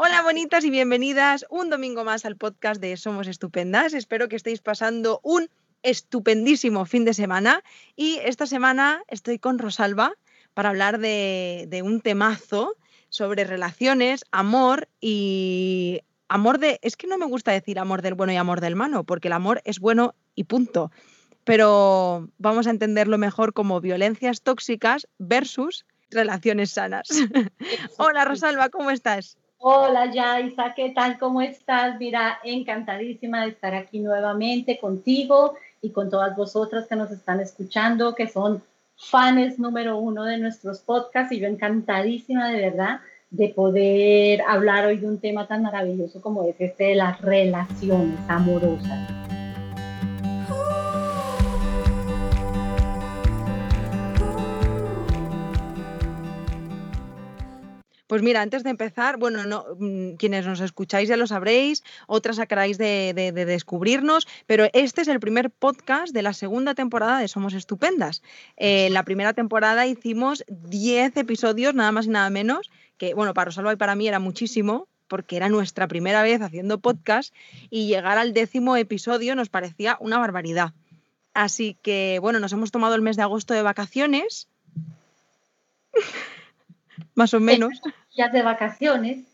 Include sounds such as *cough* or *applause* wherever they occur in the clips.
Hola bonitas y bienvenidas un domingo más al podcast de Somos Estupendas. Espero que estéis pasando un estupendísimo fin de semana y esta semana estoy con Rosalba para hablar de, un temazo sobre relaciones, amor y amor de... Es que no me gusta decir amor del bueno y amor del malo, porque el amor es bueno y punto. Pero vamos a entenderlo mejor como violencias tóxicas versus relaciones sanas. *laughs* Hola Rosalba, ¿cómo estás? Hola Yaisa, ¿qué tal? ¿Cómo estás? Mira, encantadísima de estar aquí nuevamente contigo y con todas vosotras que nos están escuchando, que son fans número uno de nuestros podcasts y yo encantadísima de verdad de poder hablar hoy de un tema tan maravilloso como es este de las relaciones amorosas. Pues mira, antes de empezar, bueno, no, mm, quienes nos escucháis ya lo sabréis, otras acabáis de, descubrirnos, pero este es el primer podcast de la segunda temporada de Somos Estupendas. En eh, la primera temporada hicimos 10 episodios, nada más y nada menos, que bueno, para Rosalba y para mí era muchísimo, porque era nuestra primera vez haciendo podcast y llegar al décimo episodio nos parecía una barbaridad. Así que bueno, nos hemos tomado el mes de agosto de vacaciones. *laughs* más o menos. Ya de vacaciones,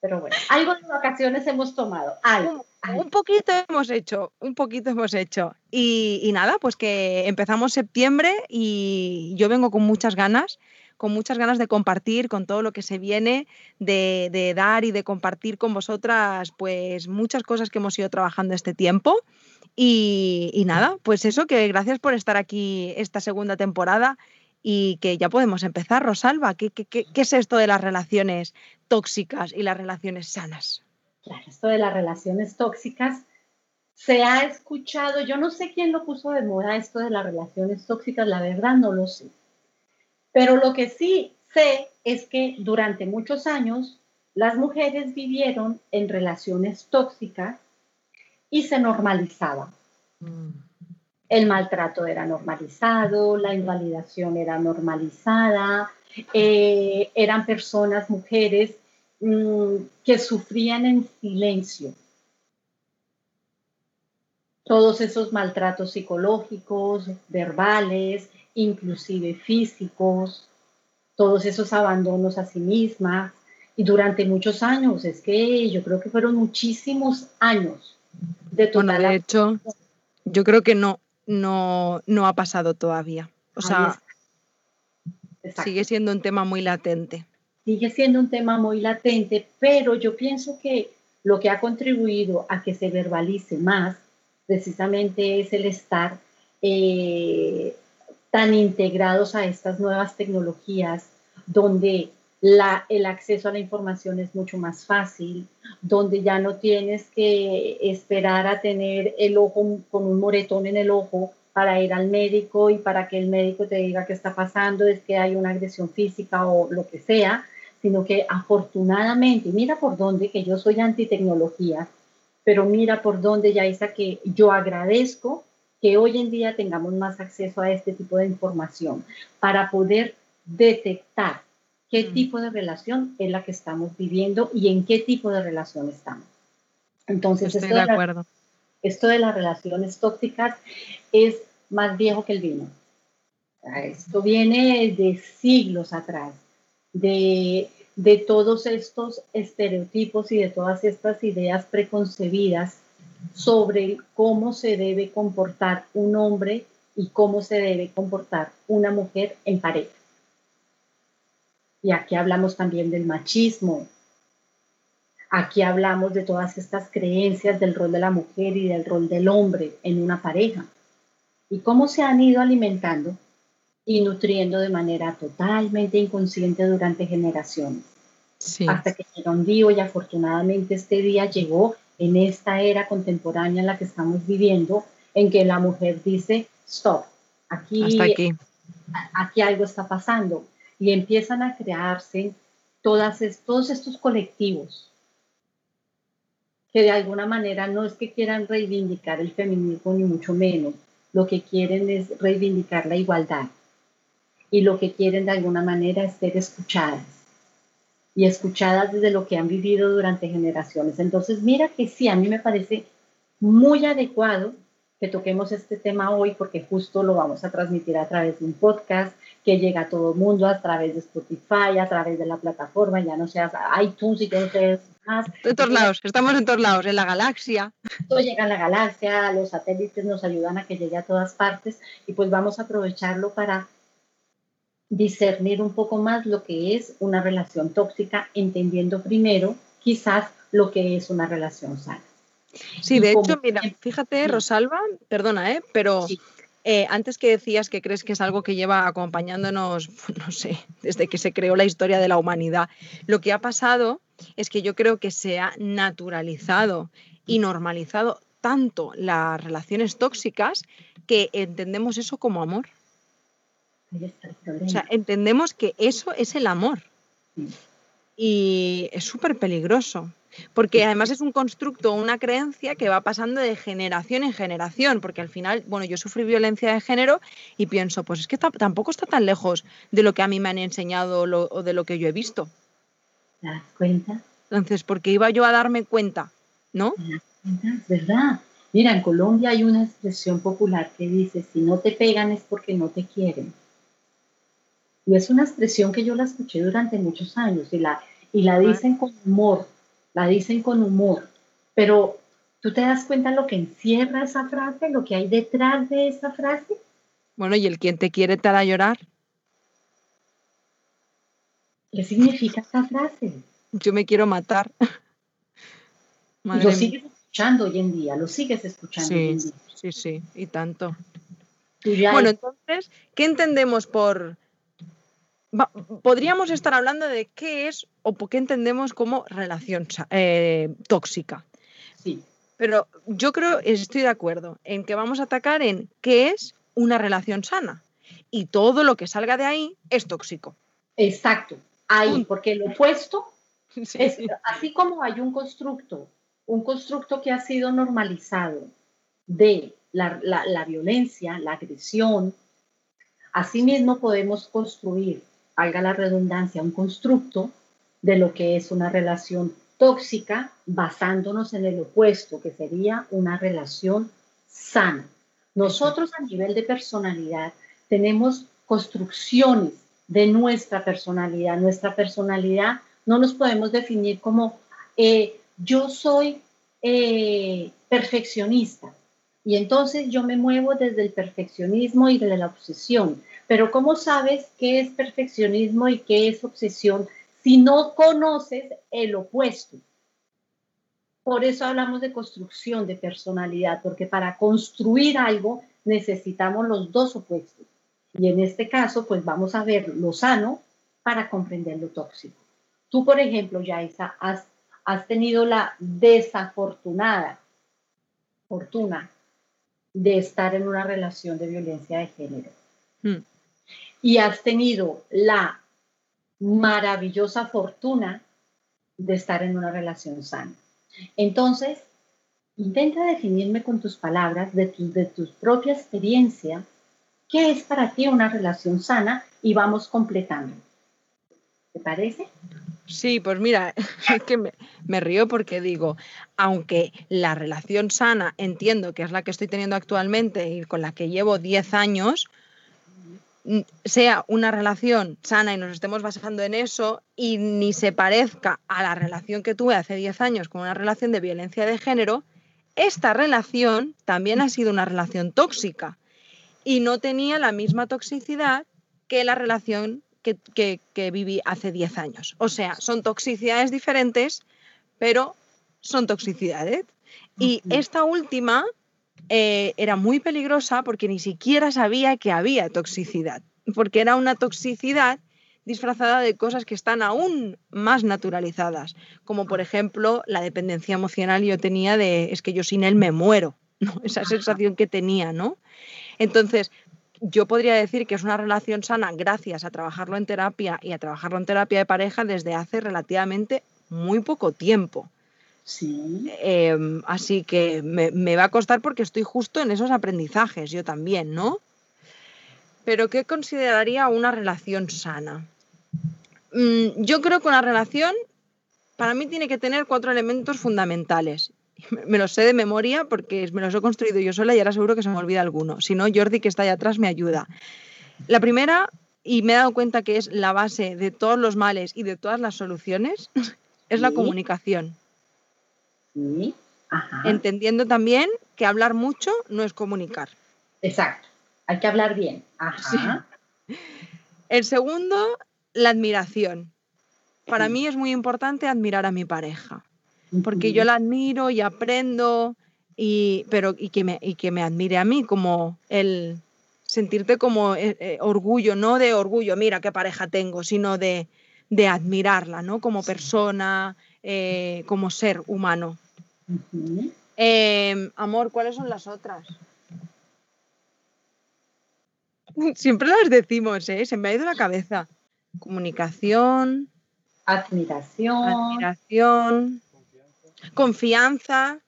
pero bueno, algo de vacaciones hemos tomado, algo. Un, poquito hemos hecho, un poquito hemos hecho. Y, nada, pues que empezamos septiembre y yo vengo con muchas ganas, con muchas ganas de compartir con todo lo que se viene, de, dar y de compartir con vosotras, pues muchas cosas que hemos ido trabajando este tiempo. Y, y nada, pues eso, que gracias por estar aquí esta segunda temporada y que ya podemos empezar. Rosalba, ¿qué, qué, es esto de las relaciones tóxicas y las relaciones sanas? Claro, esto de las relaciones tóxicas se ha escuchado, yo no sé quién lo puso de moda esto de las relaciones tóxicas, la verdad no lo sé. Pero lo que sí sé es que durante muchos años las mujeres vivieron en relaciones tóxicas y se normalizaban. Mm el maltrato era normalizado, la invalidación era normalizada, eh, eran personas, mujeres, mm, que sufrían en silencio todos esos maltratos psicológicos, verbales, inclusive físicos, todos esos abandonos a sí mismas. Y durante muchos años, es que yo creo que fueron muchísimos años de total. de hecho, yo creo que no, no, no ha pasado todavía. O sea, sigue siendo un tema muy latente. Sigue siendo un tema muy latente, pero yo pienso que lo que ha contribuido a que se verbalice más precisamente es el estar eh, tan integrados a estas nuevas tecnologías donde el acceso a la información es mucho más fácil, donde ya no tienes que esperar a tener el ojo con un moretón en el ojo para ir al médico y para que el médico te diga qué está pasando, es que hay una agresión física o lo que sea, sino que afortunadamente, mira por dónde, que yo soy antitecnología, pero mira por dónde, Yaisa, que yo agradezco que hoy en día tengamos más acceso a este tipo de información para poder detectar qué mm. tipo de relación es la que estamos viviendo y en qué tipo de relación estamos. Entonces, esto de, acuerdo. esto de las relaciones tóxicas es más viejo que el vino. Esto viene de siglos atrás, de, de todos estos estereotipos y de todas estas ideas preconcebidas sobre cómo se debe comportar un hombre y cómo se debe comportar una mujer en pareja. Y aquí hablamos también del machismo. Aquí hablamos de todas estas creencias del rol de la mujer y del rol del hombre en una pareja. Y cómo se han ido alimentando y nutriendo de manera totalmente inconsciente durante generaciones. Hasta que llega un día y afortunadamente este día llegó en esta era contemporánea en la que estamos viviendo, en que la mujer dice, stop, aquí, aquí. aquí algo está pasando y empiezan a crearse todos estos colectivos que de alguna manera no es que quieran reivindicar el feminismo ni mucho menos, lo que quieren es reivindicar la igualdad y lo que quieren de alguna manera es ser escuchadas. y escuchadas desde lo que han vivido durante generaciones. Entonces, mira que sí, a mí me parece muy adecuado que toquemos este tema hoy porque justo lo vamos a transmitir a través de un podcast que llega a todo el mundo a través de Spotify, a través de la plataforma, ya no seas iTunes y que ustedes más. En todos lados, estamos en todos lados, en la galaxia. Todo llega a la galaxia, los satélites nos ayudan a que llegue a todas partes y pues vamos a aprovecharlo para discernir un poco más lo que es una relación tóxica, entendiendo primero quizás lo que es una relación sana. Sí, de hecho, mira, fíjate, Rosalba, perdona, ¿eh? pero eh, antes que decías que crees que es algo que lleva acompañándonos, *laughs* no sé, desde que se creó la historia de la humanidad, lo que ha pasado es que yo creo que se ha naturalizado y normalizado tanto las relaciones tóxicas que entendemos eso como amor. O sea, entendemos que eso es el amor. Y es súper peligroso, porque además es un constructo, una creencia que va pasando de generación en generación, porque al final, bueno, yo sufrí violencia de género y pienso, pues es que tampoco está tan lejos de lo que a mí me han enseñado o de lo que yo he visto. ¿Te das cuenta? Entonces, ¿por qué iba yo a darme cuenta? ¿No? Es verdad. Mira, en Colombia hay una expresión popular que dice, si no te pegan es porque no te quieren. Y es una expresión que yo la escuché durante muchos años y la, y la dicen con humor, la dicen con humor, pero ¿tú te das cuenta lo que encierra esa frase, lo que hay detrás de esa frase? Bueno, ¿y el quien te quiere te hará llorar? ¿Qué significa esa frase? Yo me quiero matar. *laughs* lo sigues escuchando hoy en día, lo sigues escuchando sí, hoy en día. Sí, sí, y tanto. Bueno, entonces, ¿qué entendemos por... podríamos estar hablando de qué es o qué entendemos como relación eh, tóxica. Sí. Pero yo creo, estoy de acuerdo, en que vamos a atacar en qué es una relación sana. Y todo lo que salga de ahí es tóxico. Exacto ahí, porque lo opuesto *laughs* es, así como hay un constructo, un constructo que ha sido normalizado de la, la, violencia, la agresión, asimismo podemos construir, valga la redundancia, un constructo de lo que es una relación tóxica basándonos en el opuesto, que sería una relación sana. Nosotros a nivel de personalidad tenemos construcciones de nuestra personalidad. Nuestra personalidad no nos podemos definir como eh, yo soy eh, perfeccionista y entonces yo me muevo desde el perfeccionismo y desde la obsesión. Pero ¿cómo sabes qué es perfeccionismo y qué es obsesión si no conoces el opuesto? Por eso hablamos de construcción de personalidad, porque para construir algo necesitamos los dos opuestos. Y en este caso, pues vamos a ver lo sano para comprender lo tóxico. Tú, por ejemplo, Yaisa, has, has tenido la desafortunada fortuna de estar en una relación de violencia de género. Hmm. Y has tenido la maravillosa fortuna de estar en una relación sana. Entonces, intenta definirme con tus palabras, de tu, de tu propia experiencia, ¿Qué es para ti una relación sana? Y vamos completando. ¿Te parece? Sí, pues mira, *laughs* es que me, río porque digo, aunque la relación sana entiendo que es la que estoy teniendo actualmente y con la que llevo 10 años, sea una relación sana y nos estemos basando en eso y ni se parezca a la relación que tuve hace 10 años con una relación de violencia de género, esta relación también ha sido una relación tóxica y no tenía la misma toxicidad que la relación que, viví hace 10 años. O sea, son toxicidades diferentes, pero son toxicidades. Y esta última eh, era muy peligrosa porque ni siquiera sabía que había toxicidad, porque era una toxicidad disfrazada de cosas que están aún más naturalizadas, como por ejemplo la dependencia emocional yo tenía de es que yo sin él me muero, *laughs* ¿no? esa sensación que tenía, ¿no? Entonces, yo podría decir que es una relación sana gracias a trabajarlo en terapia y a trabajarlo en terapia de pareja desde hace relativamente muy poco tiempo. Sí. Em, así que me, va a costar porque estoy justo en esos aprendizajes, yo también, ¿no? Pero ¿qué consideraría una relación sana? mm, yo creo que una relación para mí tiene que tener cuatro elementos fundamentales. *laughs* Me los sé de memoria porque me los he construido yo sola y ahora seguro que se me olvida alguno. Si no, Jordi, que está ahí atrás, me ayuda. La primera, y me he dado cuenta que es la base de todos los males y de todas las soluciones, *laughs* es la comunicación. Sí. Entendiendo también que hablar mucho no es comunicar. Exacto. Hay que hablar bien. El segundo, la admiración. Para mí es muy importante admirar a mi pareja, porque yo la admiro y aprendo, y, pero, y, que me, y que me admire a mí, como el sentirte como eh, eh, orgullo, no de orgullo, mira qué pareja tengo, sino de, de admirarla, ¿no? Como persona, eh, como ser humano. Em, amor, ¿cuáles son las otras? *laughs* Siempre las decimos, ¿eh? Se me ha ido la cabeza. Comunicación. Admiración. Admiración. Confianza.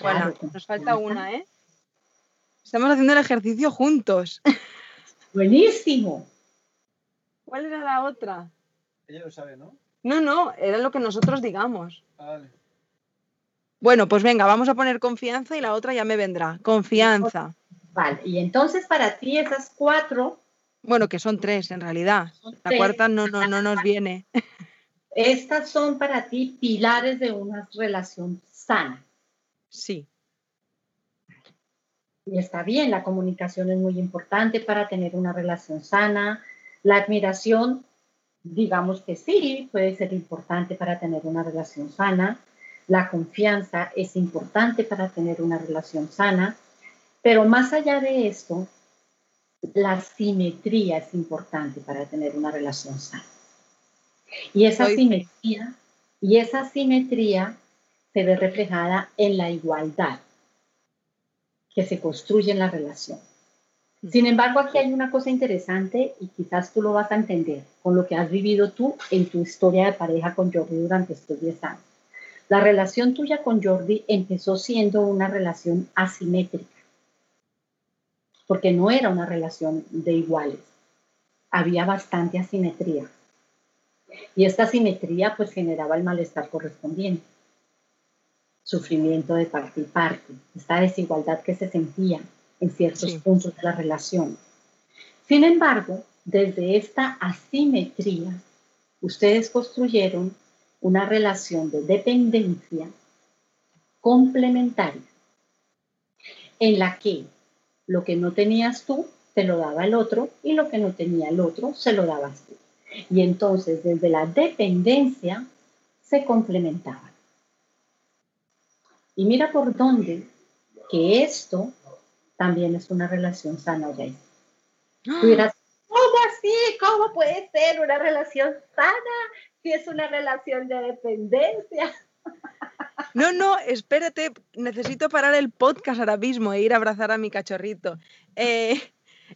Bueno, nos falta una, ¿eh? Estamos haciendo el ejercicio juntos. Buenísimo. ¿Cuál era la otra? Ella lo sabe, ¿no? No, no, era lo que nosotros digamos. Ah, vale. Bueno, pues venga, vamos a poner confianza y la otra ya me vendrá. Confianza. Vale, y entonces para ti esas cuatro. Bueno, que son tres en realidad. La cuarta no, no, no nos viene. *laughs* Estas son para ti pilares de una relación sana. Sí. Y está bien, la comunicación es muy importante para tener una relación sana. La admiración, digamos que sí, puede ser importante para tener una relación sana. La confianza es importante para tener una relación sana. Pero más allá de esto, la simetría es importante para tener una relación sana. Y esa simetría, y esa simetría se ve reflejada en la igualdad que se construye en la relación. Sin embargo, aquí hay una cosa interesante y quizás tú lo vas a entender con lo que has vivido tú en tu historia de pareja con Jordi durante estos 10 años. La relación tuya con Jordi empezó siendo una relación asimétrica, porque no era una relación de iguales. Había bastante asimetría. Y esta asimetría pues generaba el malestar correspondiente sufrimiento de parte y parte, esta desigualdad que se sentía en ciertos puntos de la relación. Sin embargo, desde esta asimetría, ustedes construyeron una relación de dependencia complementaria, en la que lo que no tenías tú, te lo daba el otro, y lo que no tenía el otro, se lo dabas tú. Y entonces, desde la dependencia, se complementaban. Y mira por dónde que esto también es una relación sana. Tú dirás, ¿cómo así? ¿Cómo puede ser una relación sana si es una relación de dependencia? *laughs* No, no, espérate, necesito parar el podcast ahora mismo e ir a abrazar a mi cachorrito. Eh,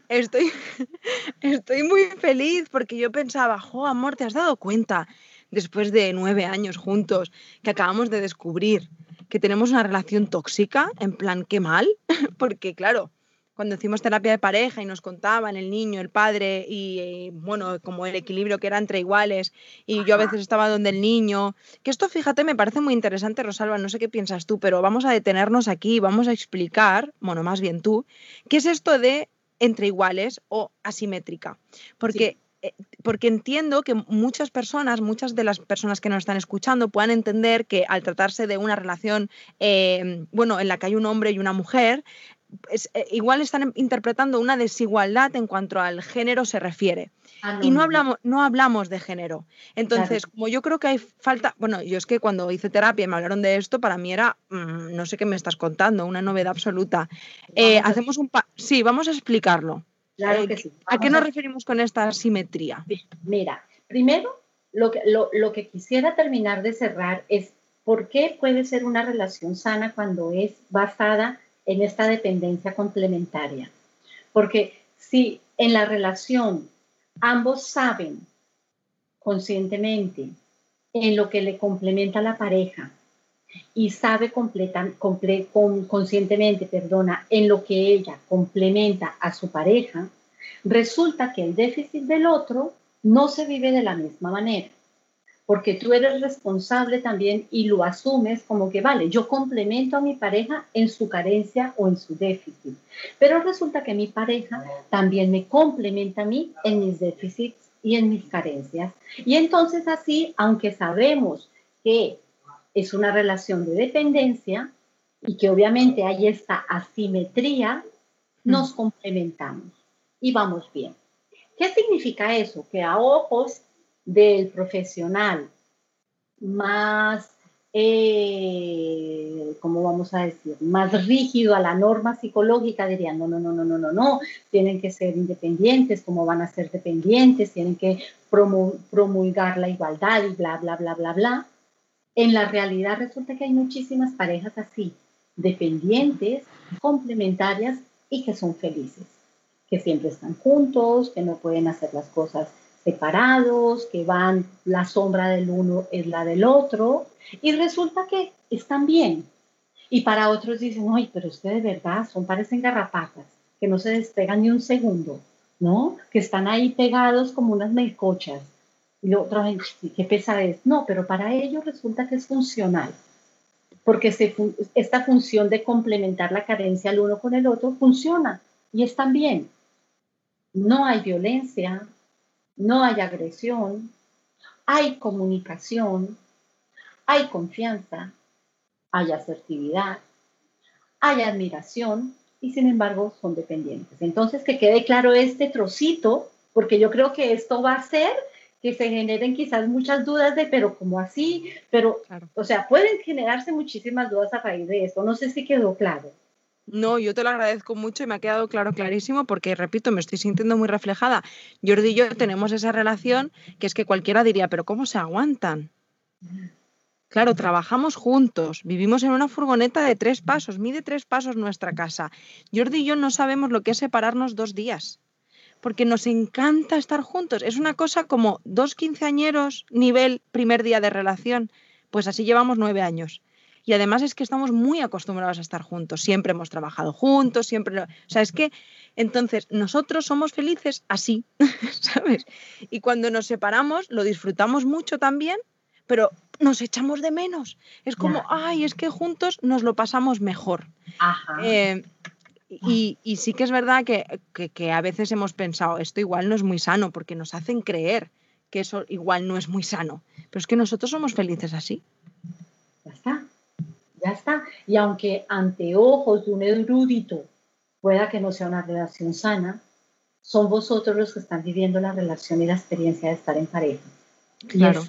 estoy, *laughs* estoy muy feliz porque yo pensaba, jo, amor, ¿te has dado cuenta después de nueve años juntos que acabamos de descubrir que tenemos una relación tóxica, en plan, qué mal, *laughs* porque claro, cuando hicimos terapia de pareja y nos contaban el niño, el padre y, bueno, como el equilibrio que era entre iguales y yo a veces estaba donde el niño, que esto fíjate me parece muy interesante Rosalba, no sé qué piensas tú, pero vamos a detenernos aquí, vamos a explicar, bueno, más bien tú, qué es esto de entre iguales o asimétrica, porque eh, porque entiendo que muchas personas, muchas de las personas que nos están escuchando puedan entender que al tratarse de una relación, eh, bueno, en la que hay un hombre y una mujer, eh, igual están interpretando una desigualdad en cuanto al género se refiere. Ah, y no hablamos, no hablamos de género. Entonces, como yo creo que hay falta, bueno, yo es que cuando hice terapia y me hablaron de esto, para mí era, mm, no sé qué me estás contando, una novedad absoluta. hacemos un, sí, vamos a explicarlo. Claro eh, que sí. ¿A qué nos referimos con esta simetría? Mira, primero, lo que, lo, que quisiera terminar de cerrar es por qué puede ser una relación sana cuando es basada en esta dependencia complementaria. Porque si en la relación ambos saben conscientemente en lo que le complementa a la pareja y sabe completan, conscientemente, perdona, en lo que ella complementa a su pareja, resulta que el déficit del otro no se vive de la misma manera, porque tú eres responsable también y lo asumes como que, vale, yo complemento a mi pareja en su carencia o en su déficit, pero resulta que mi pareja también me complementa a mí en mis déficits y en mis carencias. Y entonces así, aunque sabemos que es una relación de dependencia y que obviamente hay esta asimetría, nos complementamos y vamos bien. ¿Qué significa eso? Que a ojos del profesional más, eh, ¿cómo vamos a decir? Más rígido a la norma psicológica, dirían, no, no, no, no, no, no, no, tienen que ser independientes, ¿cómo van a ser dependientes? Tienen que promulgar la igualdad y bla, bla, bla, bla, bla. En la realidad resulta que hay muchísimas parejas así, dependientes, complementarias y que son felices que siempre están juntos, que no pueden hacer las cosas separados, que van, la sombra del uno es la del otro, y resulta que están bien. Y para otros dicen, ay, pero es que de verdad son, parecen garrapatas, que no se despegan ni un segundo, ¿no? Que están ahí pegados como unas melcochas. Y otra vez, qué pesadez. No, pero para ellos resulta que es funcional, porque esta función de complementar la carencia el uno con el otro funciona y están bien no hay violencia, no hay agresión, hay comunicación, hay confianza, hay asertividad, hay admiración y sin embargo son dependientes. Entonces, que quede claro este trocito, porque yo creo que esto va a hacer que se generen quizás muchas dudas de, pero ¿cómo así? Pero, o sea, pueden generarse muchísimas dudas a raíz de esto. No sé si quedó claro. No, yo te lo agradezco mucho y me ha quedado claro, clarísimo, porque, repito, me estoy sintiendo muy reflejada. Jordi y yo tenemos esa relación que es que cualquiera diría, pero ¿cómo se aguantan? Claro, trabajamos juntos, vivimos en una furgoneta de tres pasos, mide tres pasos nuestra casa. Jordi y yo no sabemos lo que es separarnos dos días, porque nos encanta estar juntos. Es una cosa como dos quinceañeros nivel primer día de relación. Pues así llevamos nueve años. Y además es que estamos muy acostumbrados a estar juntos, siempre hemos trabajado juntos, siempre... O sea, es que entonces nosotros somos felices así, *laughs* ¿sabes? Y cuando nos separamos lo disfrutamos mucho también, pero nos echamos de menos. Es como, ay, es que juntos nos lo pasamos mejor. Eh, y, sí que es verdad que, que, a veces hemos pensado, esto igual no es muy sano, porque nos hacen creer que eso igual no es muy sano. Pero es que nosotros somos felices así. Ya está. Ya está. Y aunque ante ojos de un erudito pueda que no sea una relación sana, son vosotros los que están viviendo la relación y la experiencia de estar en pareja. Claro.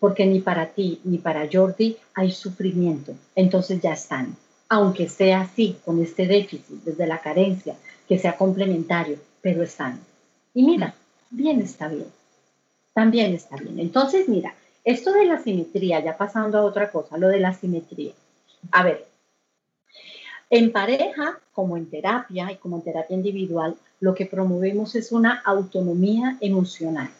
porque ni para ti ni para Jordi hay sufrimiento. Entonces ya están. Aunque sea así, con este déficit, desde la carencia, que sea complementario, pero están. Y mira, bien está bien. También está bien. Entonces, mira, esto de la simetría, ya pasando a otra cosa, lo de la simetría. A ver, en pareja, como en terapia y como en terapia individual, lo que promovemos es una autonomía emocional.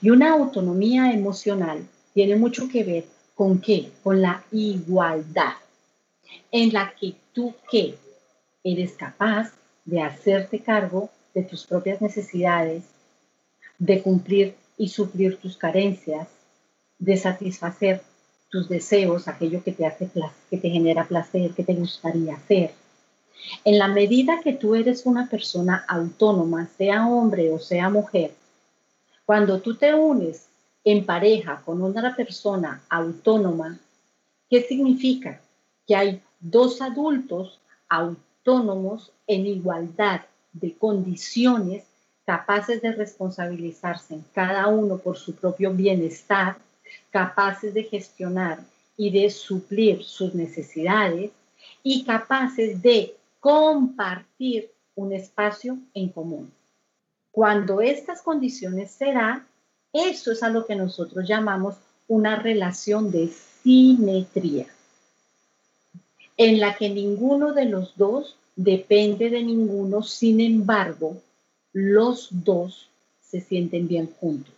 Y una autonomía emocional tiene mucho que ver con qué? Con la igualdad, en la que tú qué eres capaz de hacerte cargo de tus propias necesidades, de cumplir y suplir tus carencias, de satisfacer tus deseos, aquello que te hace que te genera placer, que te gustaría hacer. En la medida que tú eres una persona autónoma, sea hombre o sea mujer, cuando tú te unes en pareja con una persona autónoma, ¿qué significa? Que hay dos adultos autónomos en igualdad de condiciones capaces de responsabilizarse en cada uno por su propio bienestar capaces de gestionar y de suplir sus necesidades y capaces de compartir un espacio en común. Cuando estas condiciones se dan, eso es a lo que nosotros llamamos una relación de simetría, en la que ninguno de los dos depende de ninguno, sin embargo, los dos se sienten bien juntos.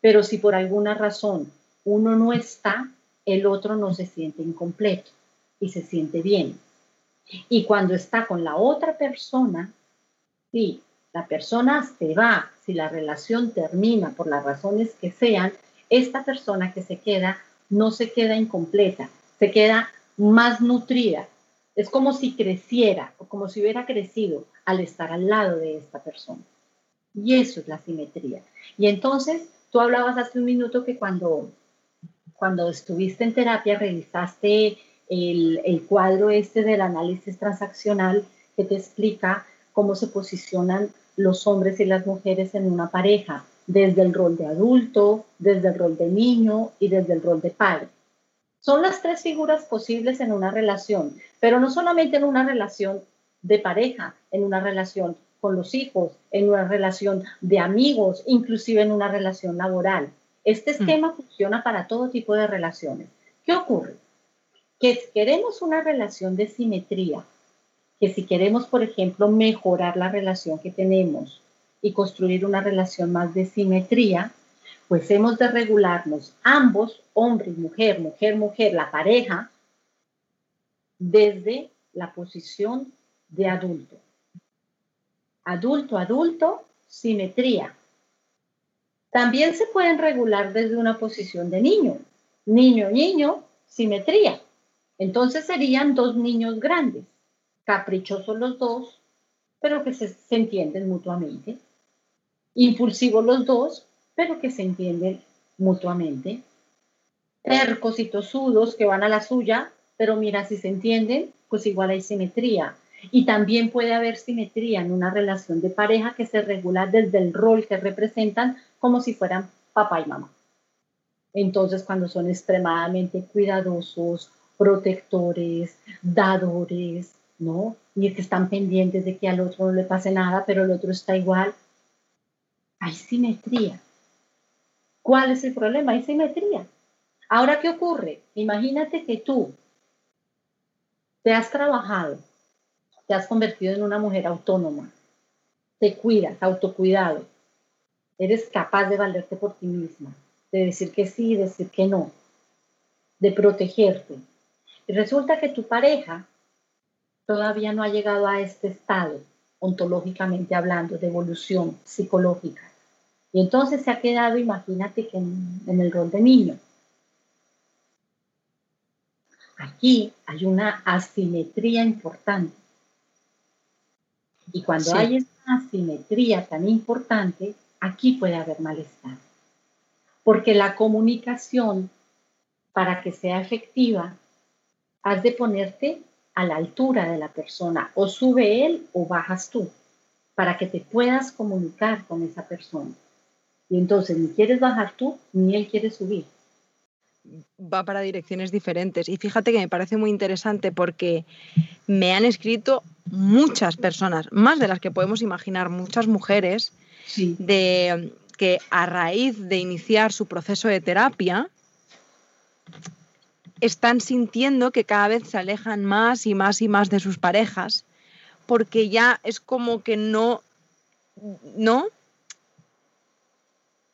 Pero si por alguna razón uno no está, el otro no se siente incompleto y se siente bien. Y cuando está con la otra persona, sí, la persona se va, si la relación termina por las razones que sean, esta persona que se queda no se queda incompleta, se queda más nutrida. Es como si creciera o como si hubiera crecido al estar al lado de esta persona. Y eso es la simetría. Y entonces, tú hablabas hace un minuto que cuando, cuando estuviste en terapia revisaste el, el cuadro este del análisis transaccional que te explica cómo se posicionan los hombres y las mujeres en una pareja, desde el rol de adulto, desde el rol de niño y desde el rol de padre. Son las tres figuras posibles en una relación, pero no solamente en una relación de pareja, en una relación con los hijos, en una relación de amigos, inclusive en una relación laboral. Este mm. esquema funciona para todo tipo de relaciones. ¿Qué ocurre? Que queremos una relación de simetría, que si queremos, por ejemplo, mejorar la relación que tenemos y construir una relación más de simetría, pues hemos de regularnos ambos, hombre y mujer, mujer, mujer, la pareja, desde la posición de adulto. Adulto, adulto, simetría. También se pueden regular desde una posición de niño. Niño, niño, simetría. Entonces serían dos niños grandes, caprichosos los dos, pero que se, se entienden mutuamente. Impulsivos los dos, pero que se entienden mutuamente. Tercos y tosudos que van a la suya, pero mira, si se entienden, pues igual hay simetría. Y también puede haber simetría en una relación de pareja que se regula desde el rol que representan como si fueran papá y mamá. Entonces, cuando son extremadamente cuidadosos, protectores, dadores, ¿no? Y que están pendientes de que al otro no le pase nada, pero el otro está igual. Hay simetría. ¿Cuál es el problema? Hay simetría. Ahora, ¿qué ocurre? Imagínate que tú te has trabajado, te has convertido en una mujer autónoma, te cuidas, autocuidado, eres capaz de valerte por ti misma, de decir que sí, decir que no, de protegerte. Y resulta que tu pareja todavía no ha llegado a este estado, ontológicamente hablando, de evolución psicológica. Y entonces se ha quedado, imagínate que en, el rol de niño. Aquí hay una asimetría importante. Y cuando hay esta asimetría tan importante, aquí puede haber malestar. Porque la comunicación, para que sea efectiva, has de ponerte a la altura de la persona. O sube él o bajas tú, para que te puedas comunicar con esa persona. Y entonces ni quieres bajar tú, ni él quiere subir. Va para direcciones diferentes. Y fíjate que me parece muy interesante porque me han escrito muchas personas, más de las que podemos imaginar, muchas mujeres, de que a raíz de iniciar su proceso de terapia, están sintiendo que cada vez se alejan más y más y más de sus parejas, porque ya es como que no, ¿no?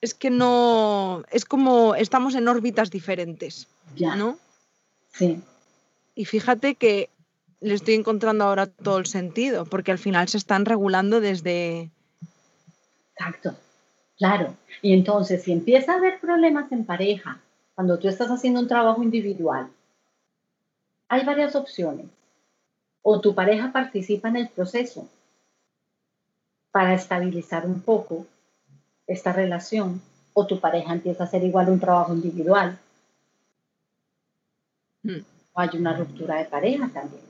Es que no, es como estamos en órbitas diferentes, ya. ¿no? Sí. Y fíjate que le estoy encontrando ahora todo el sentido, porque al final se están regulando desde... Exacto, claro. Y entonces, si empieza a haber problemas en pareja, cuando tú estás haciendo un trabajo individual, hay varias opciones. O tu pareja participa en el proceso para estabilizar un poco esta relación o tu pareja empieza a hacer igual un trabajo individual. Hmm. O hay una ruptura de pareja también.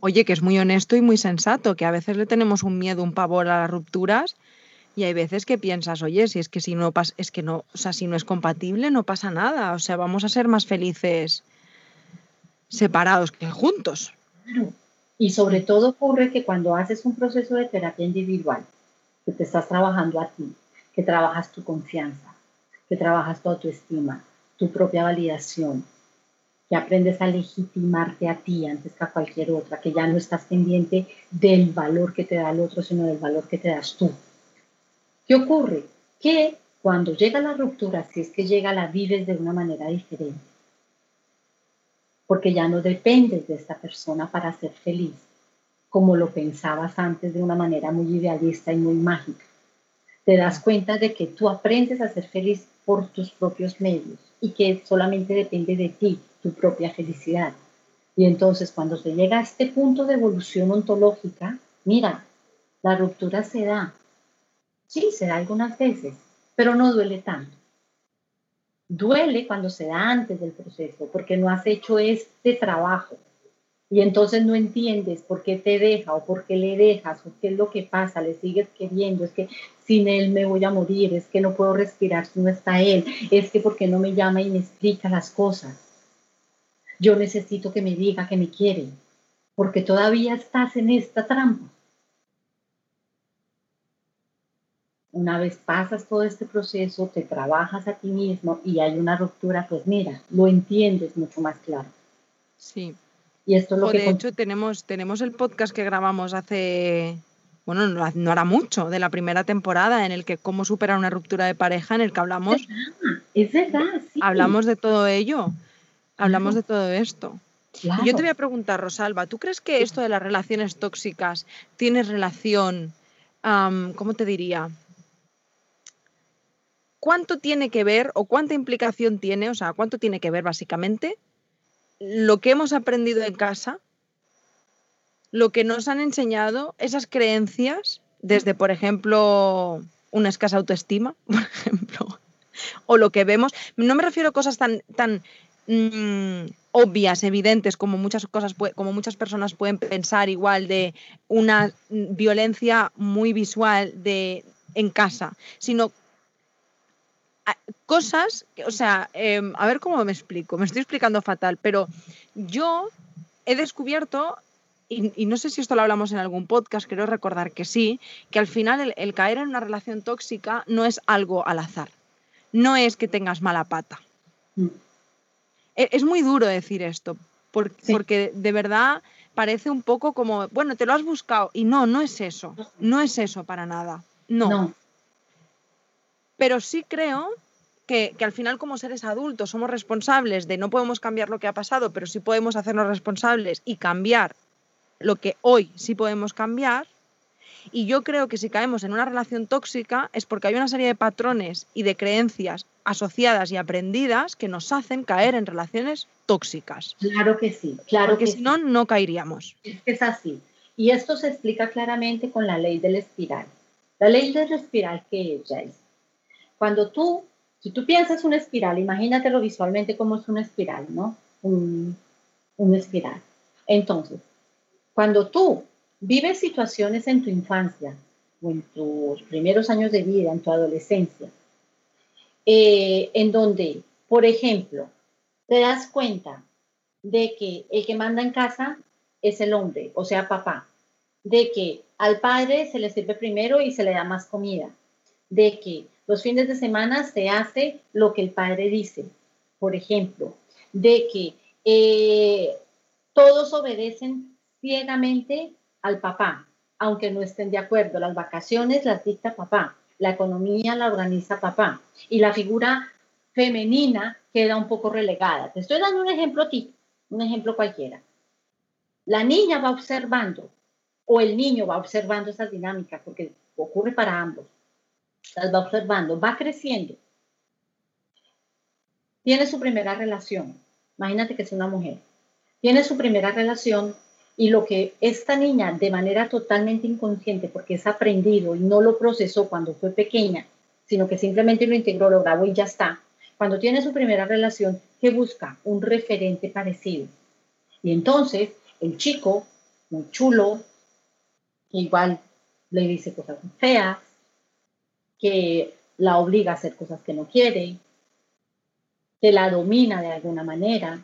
Oye, que es muy honesto y muy sensato, que a veces le tenemos un miedo, un pavor a las rupturas y hay veces que piensas, oye, si es que si no es que no, o sea, si no es compatible, no pasa nada, o sea, vamos a ser más felices separados que juntos. Y sobre todo ocurre que cuando haces un proceso de terapia individual, que te estás trabajando a ti, que trabajas tu confianza, que trabajas tu autoestima, tu propia validación, que aprendes a legitimarte a ti antes que a cualquier otra, que ya no estás pendiente del valor que te da el otro, sino del valor que te das tú. ¿Qué ocurre? Que cuando llega la ruptura, si es que llega, la vives de una manera diferente. Porque ya no dependes de esta persona para ser feliz, como lo pensabas antes de una manera muy idealista y muy mágica. Te das cuenta de que tú aprendes a ser feliz por tus propios medios y que solamente depende de ti, tu propia felicidad. Y entonces cuando se llega a este punto de evolución ontológica, mira, la ruptura se da. Sí, se da algunas veces, pero no duele tanto. Duele cuando se da antes del proceso, porque no has hecho este trabajo. Y entonces no entiendes por qué te deja o por qué le dejas o qué es lo que pasa, le sigues queriendo, es que sin él me voy a morir, es que no puedo respirar si no está él, es que porque no me llama y me explica las cosas. Yo necesito que me diga que me quiere, porque todavía estás en esta trampa. Una vez pasas todo este proceso, te trabajas a ti mismo y hay una ruptura, pues mira, lo entiendes mucho más claro. Sí. Y esto es lo que... De hecho, tenemos, tenemos el podcast que grabamos hace, bueno, no, hará mucho, de la primera temporada, en el que cómo superar una ruptura de pareja, en el que hablamos... Es verdad, sí. Hablamos de todo ello, hablamos de todo esto. yo te voy a preguntar, Rosalba, ¿tú crees que esto de las relaciones tóxicas tiene relación, ¿cómo te diría? ¿cuánto tiene que ver o cuánta implicación tiene, o sea, cuánto tiene que ver básicamente lo que hemos aprendido en casa, lo que nos han enseñado, esas creencias, desde, por ejemplo, una escasa autoestima, *laughs* por ejemplo, o lo que vemos. No me refiero a cosas tan, tan mm, obvias, evidentes, como muchas cosas, como muchas personas pueden pensar, igual de una violencia muy visual de en casa, sino cosas, o sea, em, a ver cómo me explico, me estoy explicando fatal, pero yo he descubierto, y, no sé si esto lo hablamos en algún podcast, quiero recordar que sí, que al final el, caer en una relación tóxica no es algo al azar, no es que tengas mala pata. Mm. E, es, muy duro decir esto, porque, de verdad parece un poco como, bueno, te lo has buscado, y no, no es eso, no es eso para nada, no. Pero sí creo que, al final como seres adultos somos responsables de no podemos cambiar lo que ha pasado, pero sí podemos hacernos responsables y cambiar lo que hoy sí podemos cambiar. Y yo creo que si caemos en una relación tóxica es porque hay una serie de patrones y de creencias asociadas y aprendidas que nos hacen caer en relaciones tóxicas. Claro que sí, claro porque si no, no caeríamos. Es que es así. Y esto se explica claramente con la ley del espiral. La ley del espiral, ¿qué es, Jace? Cuando tú, si tú piensas una espiral, imagínatelo visualmente como es una espiral, ¿no? Un, una espiral. Entonces, cuando tú vives situaciones en tu infancia o en tus primeros años de vida, en tu adolescencia, eh, en donde, por ejemplo, te das cuenta de que el que manda en casa es el hombre, o sea, papá, de que al padre se le sirve primero y se le da más comida, de que los fines de semana se hace lo que el padre dice, por ejemplo, de que eh, todos obedecen ciegamente al papá, aunque no estén de acuerdo. Las vacaciones las dicta papá, la economía la organiza papá y la figura femenina queda un poco relegada. Te estoy dando un ejemplo ti, un ejemplo cualquiera. La niña va observando o el niño va observando esas dinámicas porque ocurre para ambos las va observando, va creciendo. Tiene su primera relación. Imagínate que es una mujer. Tiene su primera relación y lo que esta niña de manera totalmente inconsciente, porque es aprendido y no lo procesó cuando fue pequeña, sino que simplemente lo integró, lo grabó y ya está. Cuando tiene su primera relación, ¿qué busca? Un referente parecido. Y entonces el chico, muy chulo, igual le dice cosas feas, que la obliga a hacer cosas que no quiere, que la domina de alguna manera.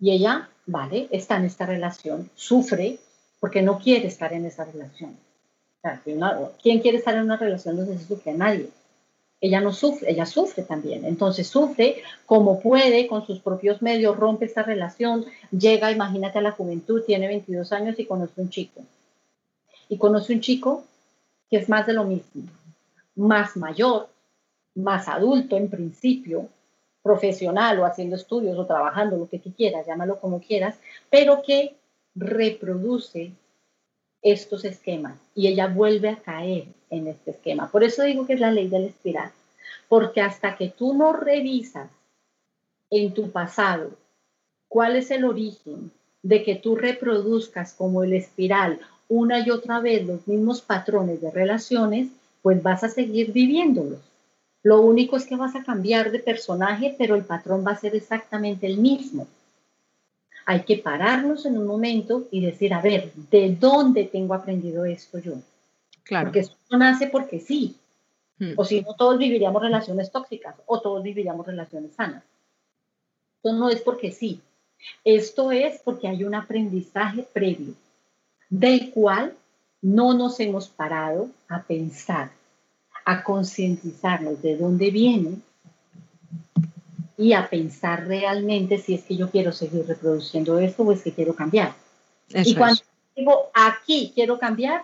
Y ella, vale, está en esta relación, sufre porque no quiere estar en esa relación. ¿Quién quiere estar en una relación donde se sufre? Nadie. Ella no sufre, ella sufre también. Entonces sufre como puede, con sus propios medios, rompe esta relación, llega, imagínate a la juventud, tiene 22 años y conoce un chico. Y conoce un chico que es más de lo mismo más mayor, más adulto en principio, profesional o haciendo estudios o trabajando, lo que tú quieras, llámalo como quieras, pero que reproduce estos esquemas y ella vuelve a caer en este esquema. Por eso digo que es la ley de la espiral, porque hasta que tú no revisas en tu pasado cuál es el origen de que tú reproduzcas como el espiral una y otra vez los mismos patrones de relaciones, pues vas a seguir viviéndolos. Lo único es que vas a cambiar de personaje, pero el patrón va a ser exactamente el mismo. Hay que pararnos en un momento y decir, a ver, ¿de dónde tengo aprendido esto yo? Claro. Porque esto no nace porque sí. Hmm. O si no, todos viviríamos relaciones tóxicas o todos viviríamos relaciones sanas. Esto no es porque sí. Esto es porque hay un aprendizaje previo del cual no nos hemos parado a pensar, a concientizarnos de dónde viene y a pensar realmente si es que yo quiero seguir reproduciendo esto o es que quiero cambiar. y cuando digo aquí quiero cambiar,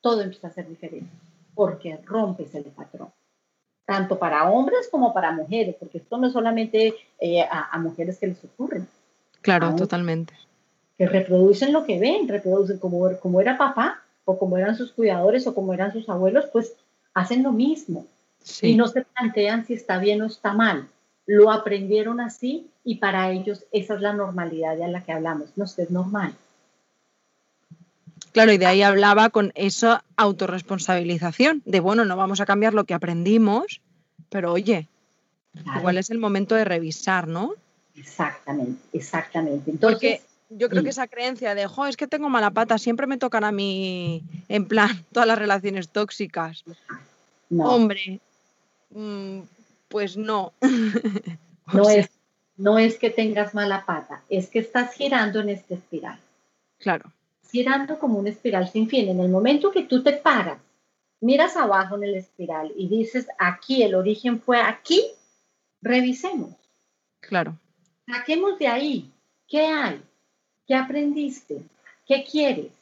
todo empieza a ser diferente, porque rompes el patrón, tanto para hombres como para mujeres, porque esto no es solamente eh, a, mujeres que les ocurre. Claro, totalmente. Que reproducen lo que ven, reproducen como, como era papá, o como eran sus cuidadores, o como eran sus abuelos, pues hacen lo mismo. Y no se plantean si está bien o está mal lo aprendieron así y para ellos esa es la normalidad de la que hablamos. No, es normal. Claro, y de ahí hablaba con esa autorresponsabilización, de bueno, no vamos a cambiar lo que aprendimos, pero oye, igual es el momento de revisar, ¿no? Exactamente, exactamente. Entonces, Porque yo creo que esa creencia de, jo, es que tengo mala pata, siempre me tocan a mí, en plan, *laughs* todas las relaciones tóxicas. Hombre, mm, pues no. *laughs* no, es, no es que tengas mala pata, es que estás girando en esta espiral. Claro. Girando como una espiral sin fin. En el momento que tú te paras, miras abajo en el espiral y dices, aquí el origen fue aquí, revisemos. Claro. Saquemos de ahí. ¿Qué hay? ¿Qué aprendiste? ¿Qué quieres?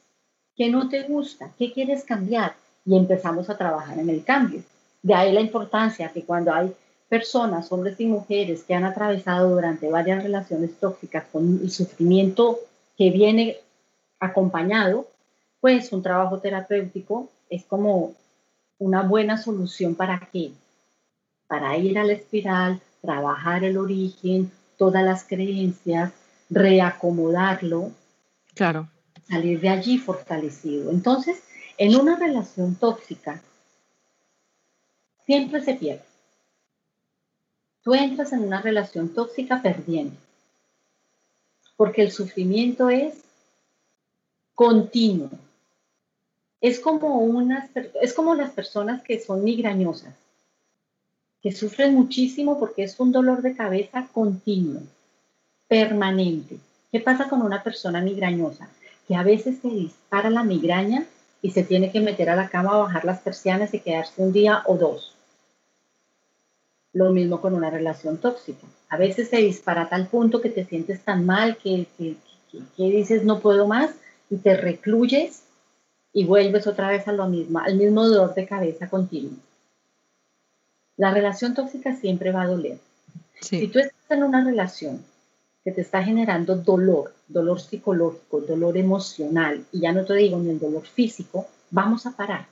¿Qué no te gusta? ¿Qué quieres cambiar? Y empezamos a trabajar en el cambio. De ahí la importancia que cuando hay personas, hombres y mujeres, que han atravesado durante varias relaciones tóxicas con el sufrimiento que viene acompañado, pues un trabajo terapéutico es como una buena solución para qué? Para ir a la espiral, trabajar el origen, todas las creencias, reacomodarlo. Claro. Salir de allí fortalecido. Entonces, en una relación tóxica, siempre se pierde tú entras en una relación tóxica perdiendo. Porque el sufrimiento es continuo. Es como, unas, es como las personas que son migrañosas, que sufren muchísimo porque es un dolor de cabeza continuo, permanente. ¿Qué pasa con una persona migrañosa? Que a veces se dispara la migraña y se tiene que meter a la cama, bajar las persianas y quedarse un día o dos lo mismo con una relación tóxica. A veces se dispara a tal punto que te sientes tan mal que, dices no puedo más y te recluyes y vuelves otra vez a lo mismo, al mismo dolor de cabeza continuo. La relación tóxica siempre va a doler. Si tú estás en una relación que te está generando dolor, dolor psicológico, dolor emocional, y ya no te digo ni el dolor físico, vamos a parar.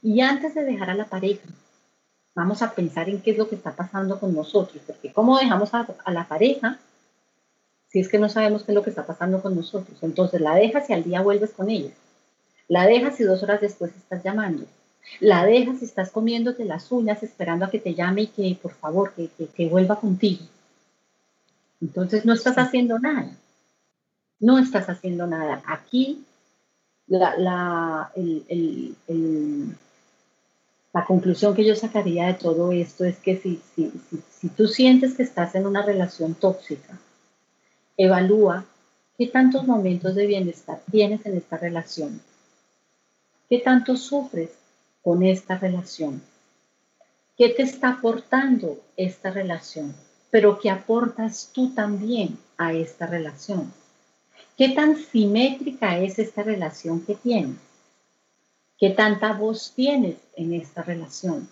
Y antes de dejar a la pareja, vamos a pensar en qué es lo que está pasando con nosotros, porque cómo dejamos a, la pareja si es que no sabemos qué es lo que está pasando con nosotros. Entonces la dejas y al día vuelves con ella. La dejas y dos horas después estás llamando. La dejas y estás comiéndote las uñas esperando a que te llame y que por favor, que, que, vuelva contigo. Entonces no estás haciendo nada. No estás haciendo nada. Aquí la, la, el, la conclusión que yo sacaría de todo esto es que si, si, si, tú sientes que estás en una relación tóxica, evalúa qué tantos momentos de bienestar tienes en esta relación, qué tanto sufres con esta relación, qué te está aportando esta relación, pero qué aportas tú también a esta relación, qué tan simétrica es esta relación que tienes ¿Qué tanta voz tienes en esta relación?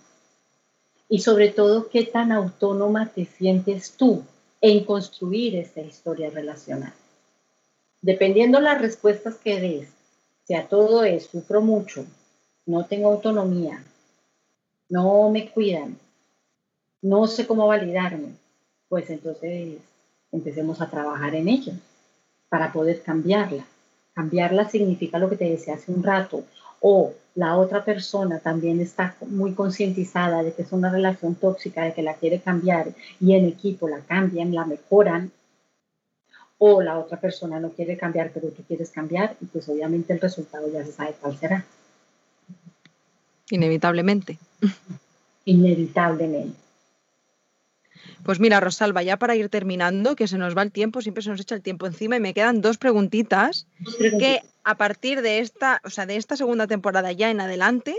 Y sobre todo, ¿qué tan autónoma te sientes tú en construir esta historia relacional? dependiendo las respuestas que des, si a todo es, sufro mucho, no tengo autonomía, no me cuidan, no sé cómo validarme, pues entonces empecemos a trabajar en ello para poder cambiarla. Cambiarla significa lo que te decía hace un rato, o la otra persona también está muy concientizada de que es una relación tóxica, de que la quiere cambiar y en equipo la cambian, la mejoran, o la otra persona no quiere cambiar, pero tú quieres cambiar, y pues obviamente el resultado ya se sabe cuál será. Inevitablemente. Inevitablemente. Pues mira, Rosalba, ya para ir terminando, que se nos va el tiempo, siempre se nos echa el tiempo encima y me quedan dos preguntitas que a partir de esta, o sea, de esta segunda temporada ya en adelante,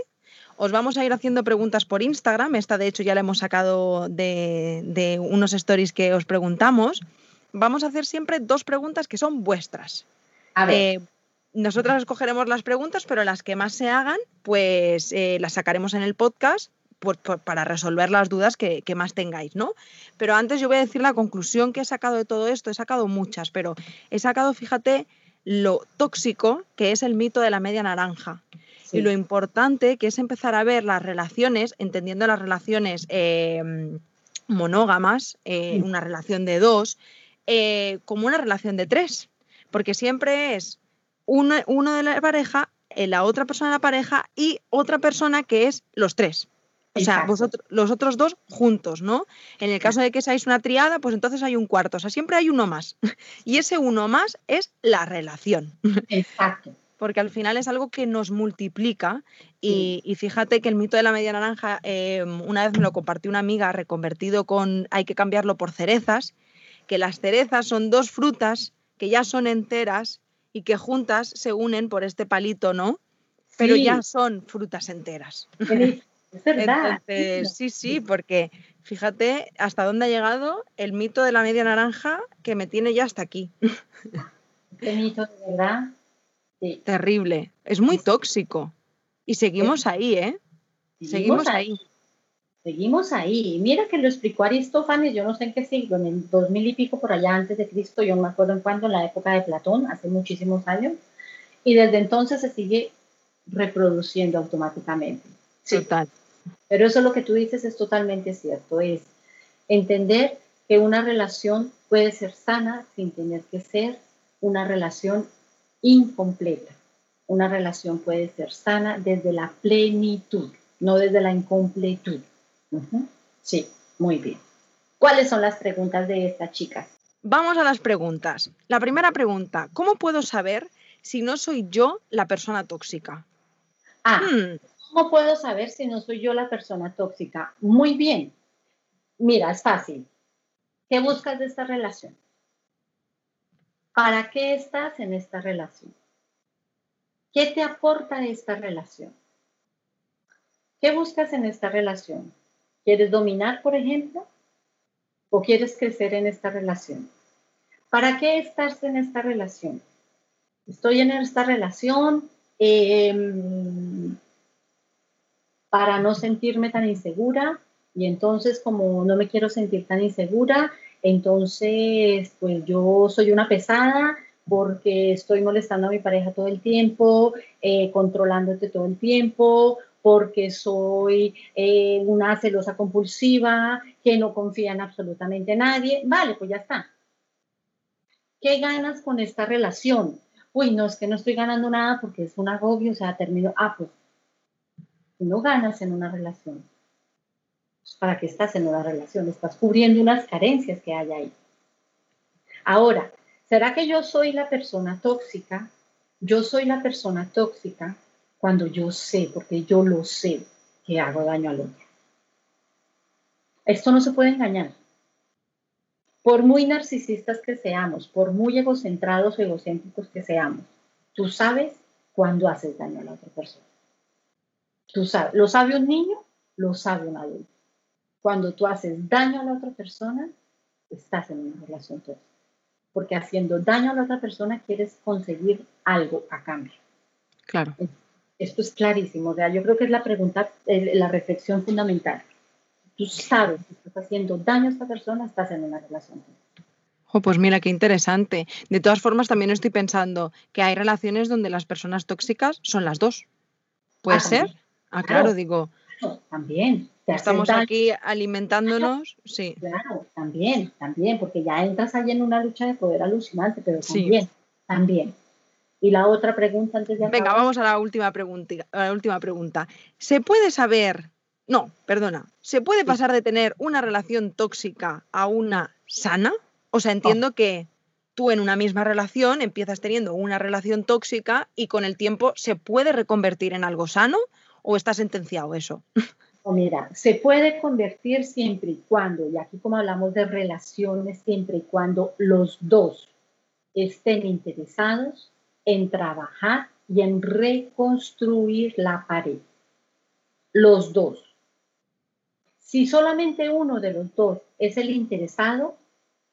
os vamos a ir haciendo preguntas por Instagram. Esta, de hecho, ya la hemos sacado de, unos stories que os preguntamos. Vamos a hacer siempre dos preguntas que son vuestras. A ver. Eh, nosotras escogeremos las preguntas, pero las que más se hagan, pues eh, las sacaremos en el podcast para resolver las dudas que, más tengáis, ¿no? Pero antes yo voy a decir la conclusión que he sacado de todo esto, he sacado muchas, pero he sacado, fíjate, lo tóxico que es el mito de la media naranja. Y lo importante que es empezar a ver las relaciones, entendiendo las relaciones em, monógamas, eh, una relación de dos, eh, como una relación de tres. Porque siempre es uno, uno de la pareja, eh, la otra persona de la pareja y otra persona que es los tres. O sea, vosotros, los otros dos juntos, ¿no? En el caso de que seáis una triada, pues entonces hay un cuarto. O sea, siempre hay uno más. *laughs* Y ese uno más es la relación. *laughs* Exacto. Porque al final es algo que nos multiplica. Y, fíjate que el mito de la media naranja, em, una vez me lo compartió una amiga reconvertido con hay que cambiarlo por cerezas, que las cerezas son dos frutas que ya son enteras y que juntas se unen por este palito, ¿no? Pero ya son frutas enteras. Es verdad. sí, sí, porque fíjate hasta dónde ha llegado el mito de la media naranja que me tiene ya hasta aquí. Qué mito, de verdad. Terrible. Es muy tóxico. Y seguimos ahí, ¿eh? Seguimos, ahí. Seguimos ahí. Mira que lo explicó Aristófanes, yo no sé en qué siglo, en el 2000 y pico por allá antes de Cristo, yo no me acuerdo en cuándo, en la época de Platón, hace muchísimos años. Y desde entonces se sigue reproduciendo automáticamente. Total. Pero eso lo que tú dices es totalmente cierto, es entender que una relación puede ser sana sin tener que ser una relación incompleta. Una relación puede ser sana desde la plenitud, no desde la incompletud. Sí, muy bien. ¿Cuáles son las preguntas de esta chica? Vamos a las preguntas. La primera pregunta, ¿cómo puedo saber si no soy yo la persona tóxica? Ah, hmm. ¿Cómo puedo saber si no soy yo la persona tóxica? Muy bien. Mira, es fácil. ¿Qué buscas de esta relación? ¿Para qué estás en esta relación? ¿Qué te aporta esta relación? ¿Qué buscas en esta relación? ¿Quieres dominar, por ejemplo? ¿O quieres crecer en esta relación? ¿Para qué estás en esta relación? Estoy en esta relación eh, para no sentirme tan insegura y entonces como no me quiero sentir tan insegura, entonces pues yo soy una pesada porque estoy molestando a mi pareja todo el tiempo, eh, controlándote todo el tiempo, porque soy eh, una celosa compulsiva que no confía en absolutamente nadie. Vale, pues ya está. ¿Qué ganas con esta relación? Uy, no, es que no estoy ganando nada porque es un agobio, o sea, termino, ah, pues no ganas en una relación. Pues, ¿Para qué estás en una relación? Estás cubriendo unas carencias que hay ahí. Ahora, ¿será que yo soy la persona tóxica? Yo soy la persona tóxica cuando yo sé, porque yo lo sé, que hago daño al otro. Esto no se puede engañar. Por muy narcisistas que seamos, por muy egocentrados o egocéntricos que seamos, tú sabes cuándo haces daño a la otra persona. Tú sabes, lo sabe un niño, lo sabe un adulto. Cuando tú haces daño a la otra persona, estás en una relación tóxica. Porque haciendo daño a la otra persona quieres conseguir algo a cambio. Claro. Esto es clarísimo. O sea, yo creo que es la pregunta, la reflexión fundamental. Tú sabes que estás haciendo daño a esta persona, estás en una relación tóxica. Oh, pues mira, qué interesante. De todas formas, también estoy pensando que hay relaciones donde las personas tóxicas son las dos. ¿Puede Ah, ser? También. Ah, Claro. claro, digo, Claro, También. estamos aquí alimentándonos, sí. Claro, también, también, porque ya entras ahí en una lucha de poder alucinante, pero Sí. también, también. Y la otra pregunta antes de Venga, acabar. vamos a la última pregunta. a la última pregunta. ¿Se puede saber, no, perdona, ¿se puede pasar de tener una relación tóxica a una sana? O sea, entiendo que tú en una misma relación empiezas teniendo una relación tóxica y con el tiempo se puede reconvertir en algo sano o está sentenciado eso. Mira, se puede convertir siempre y cuando, y aquí como hablamos de relaciones, siempre y cuando los dos estén interesados en trabajar y en reconstruir la pared. Los dos. Si solamente uno de los dos es el interesado,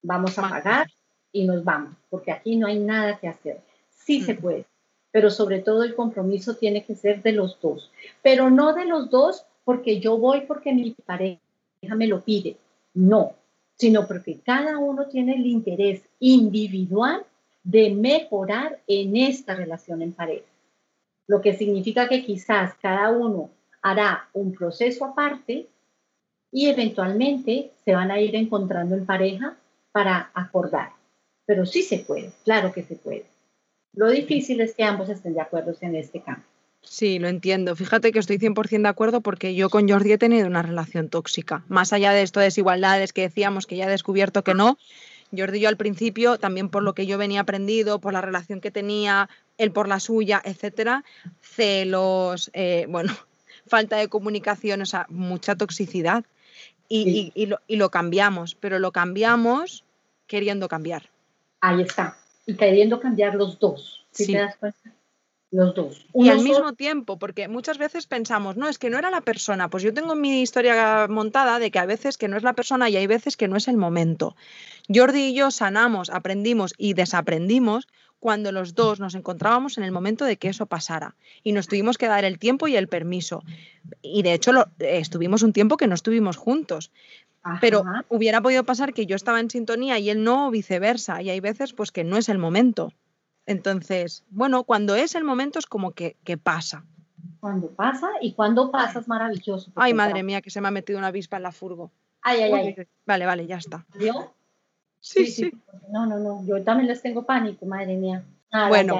vamos a pagar y nos vamos, porque aquí no hay nada que hacer. Sí se puede, pero sobre todo el compromiso tiene que ser de los dos, pero no de los dos porque yo voy porque mi pareja me lo pide, no, sino porque cada uno tiene el interés individual de mejorar en esta relación en pareja. Lo que significa que quizás cada uno hará un proceso aparte y eventualmente se van a ir encontrando en pareja para acordar. Pero sí se puede, claro que se puede. Lo difícil es que ambos estén de acuerdo en este cambio. Sí, lo entiendo. Fíjate que estoy 100% de acuerdo porque yo con Jordi he tenido una relación tóxica. Más allá de esto de desigualdades que decíamos que ya he descubierto que no, Jordi y yo al principio, también por lo que yo venía aprendido, por la relación que tenía, él por la suya, etcétera, celos, eh, bueno, *laughs* falta de comunicación, o sea, mucha toxicidad. Y, Sí. y- y lo, y lo cambiamos, pero lo cambiamos queriendo cambiar. Ahí está. Y queriendo cambiar los dos. ¿Sí, Sí. te das cuenta? Los dos. Y al solo- mismo tiempo, porque muchas veces pensamos, no, es que no era la persona. Pues yo tengo mi historia montada de que a veces que no es la persona y hay veces que no es el momento. Jordi y yo sanamos, aprendimos y desaprendimos cuando los dos nos encontrábamos en el momento de que eso pasara y nos tuvimos que dar el tiempo y el permiso. Y de hecho lo- eh, estuvimos un tiempo que no estuvimos juntos, pero hubiera podido pasar que yo estaba en sintonía y él no o viceversa y hay veces pues que no es el momento. Entonces, bueno, cuando es el momento es como que, que pasa. Cuando pasa y cuando pasa es maravilloso. Ay, madre mía, que se me ha metido una avispa en la furgo. Ay, ay, ay. Vale, vale, ya está. ¿Vio? Sí, sí. No, no, no. Yo también les tengo pánico, madre mía. Nada, Bueno.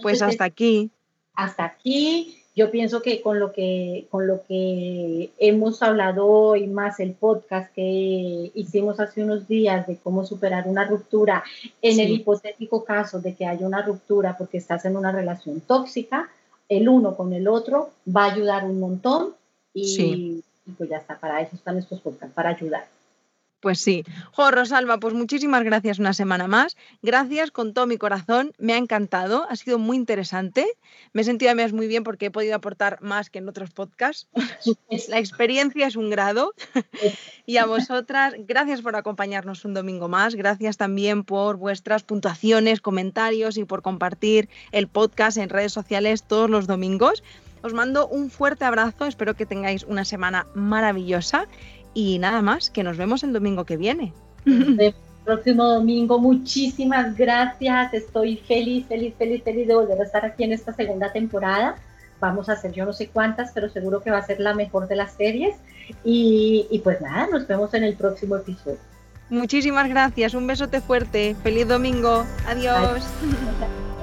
Pues Entonces, hasta aquí. hasta aquí. Yo pienso que con lo que con lo que hemos hablado hoy, más el podcast que hicimos hace unos días de cómo superar una ruptura, en el hipotético caso de que haya una ruptura porque estás en una relación tóxica, el uno con el otro va a ayudar un montón y, Sí. y pues ya está, para eso están estos podcasts, para ayudar. Pues sí. Jo, Rosalba, pues muchísimas gracias una semana más. Gracias con todo mi corazón. Me ha encantado. Ha sido muy interesante. Me he sentido además muy bien porque he podido aportar más que en otros podcasts. *laughs* La experiencia es un grado. *laughs* y a vosotras, gracias por acompañarnos un domingo más. Gracias también por vuestras puntuaciones, comentarios y por compartir el podcast en redes sociales todos los domingos. Os mando un fuerte abrazo. Espero que tengáis una semana maravillosa. Y nada más, que nos vemos el domingo que viene. El próximo domingo. Muchísimas gracias. Estoy feliz, feliz, feliz, feliz de volver a estar aquí en esta segunda temporada. Vamos a hacer yo no sé cuántas, pero seguro que va a ser la mejor de las series. Y, y pues nada, nos vemos en el próximo episodio. Muchísimas gracias. Un besote fuerte. Feliz domingo. Adiós. Adiós.